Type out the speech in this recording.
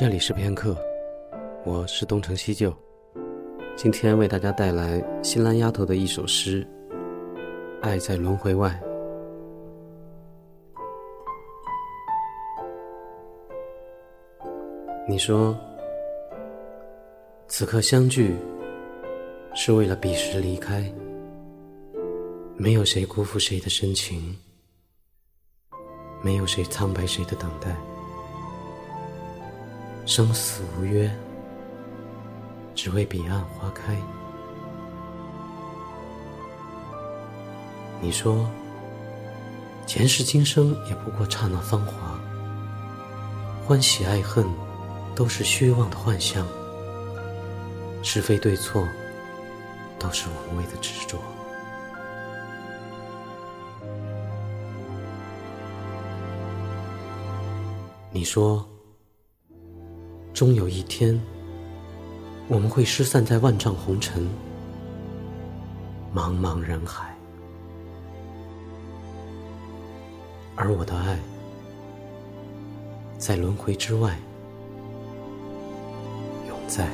这里是片刻，我是东成西就，今天为大家带来新兰丫头的一首诗《爱在轮回外》。你说，此刻相聚是为了彼时离开，没有谁辜负谁的深情，没有谁苍白谁的等待。生死无约，只为彼岸花开。你说，前世今生也不过刹那芳华，欢喜爱恨都是虚妄的幻象，是非对错都是无谓的执着。你说。终有一天，我们会失散在万丈红尘、茫茫人海，而我的爱，在轮回之外，永在。